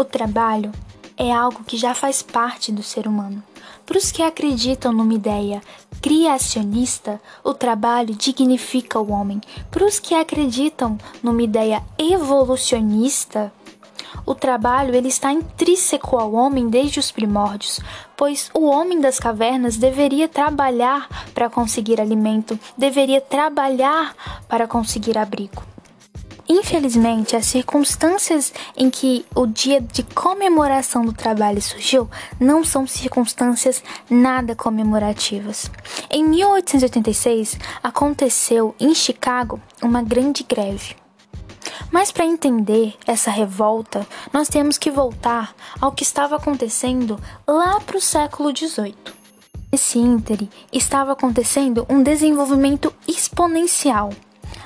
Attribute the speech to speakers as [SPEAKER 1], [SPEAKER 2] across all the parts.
[SPEAKER 1] O trabalho é algo que já faz parte do ser humano. Para os que acreditam numa ideia criacionista, o trabalho dignifica o homem. Para os que acreditam numa ideia evolucionista, o trabalho ele está intrínseco ao homem desde os primórdios, pois o homem das cavernas deveria trabalhar para conseguir alimento, deveria trabalhar para conseguir abrigo. Infelizmente, as circunstâncias em que o dia de comemoração do trabalho surgiu não são circunstâncias nada comemorativas. Em 1886, aconteceu em Chicago uma grande greve. Mas para entender essa revolta, nós temos que voltar ao que estava acontecendo lá para o século XVIII. Nesse íntere estava acontecendo um desenvolvimento exponencial,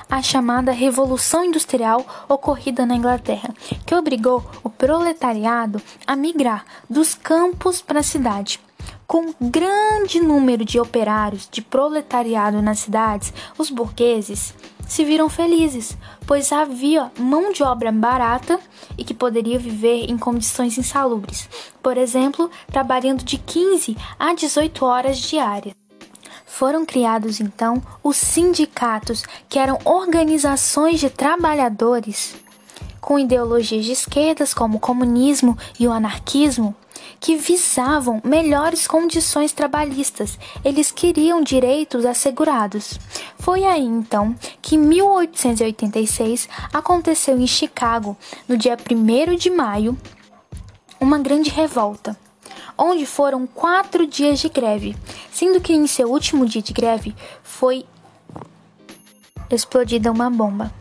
[SPEAKER 1] a chamada Revolução Industrial ocorrida na Inglaterra, que obrigou o proletariado a migrar dos campos para a cidade. Com grande número de operários de proletariado nas cidades, os burgueses se viram felizes, pois havia mão de obra barata e que poderia viver em condições insalubres, por exemplo, trabalhando de 15 a 18 horas diárias. Foram criados então os sindicatos, que eram organizações de trabalhadores com ideologias de esquerdas como o comunismo e o anarquismo, que visavam melhores condições trabalhistas. Eles queriam direitos assegurados. Foi aí então que em 1886 aconteceu em Chicago, no dia 1 de maio, uma grande revolta, onde foram quatro dias de greve, sendo que em seu último dia de greve foi explodida uma bomba.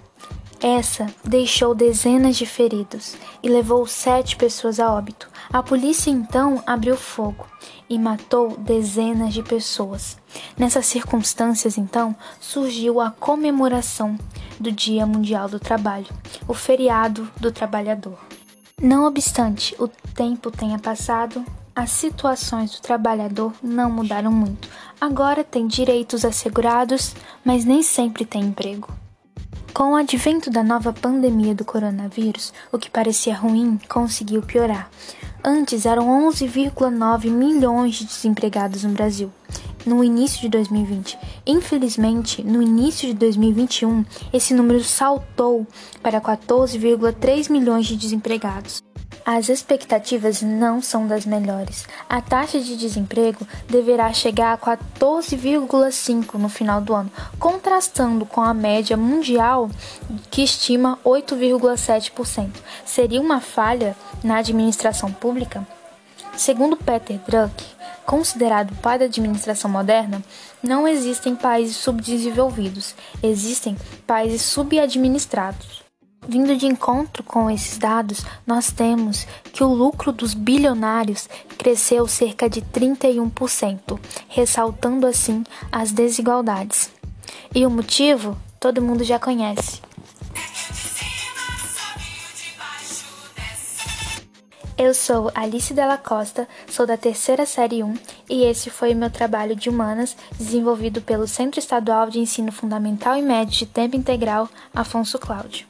[SPEAKER 1] Essa deixou dezenas de feridos e levou sete pessoas a óbito. A polícia então abriu fogo e matou dezenas de pessoas. Nessas circunstâncias, então, surgiu a comemoração do Dia Mundial do Trabalho, o feriado do trabalhador. Não obstante o tempo tenha passado, as situações do trabalhador não mudaram muito. Agora tem direitos assegurados, mas nem sempre tem emprego. Com o advento da nova pandemia do coronavírus, o que parecia ruim conseguiu piorar. Antes eram 11,9 milhões de desempregados no Brasil no início de 2020. Infelizmente, no início de 2021, esse número saltou para 14,3 milhões de desempregados. As expectativas não são das melhores. A taxa de desemprego deverá chegar a 14,5 no final do ano, contrastando com a média mundial que estima 8,7%. Seria uma falha na administração pública? Segundo Peter Druck, considerado pai da administração moderna, não existem países subdesenvolvidos, existem países subadministrados. Vindo de encontro com esses dados, nós temos que o lucro dos bilionários cresceu cerca de 31%, ressaltando assim as desigualdades. E o motivo todo mundo já conhece. Eu sou Alice Della Costa, sou da terceira série 1 e esse foi meu trabalho de humanas desenvolvido pelo Centro Estadual de Ensino Fundamental e Médio de Tempo Integral Afonso Cláudio.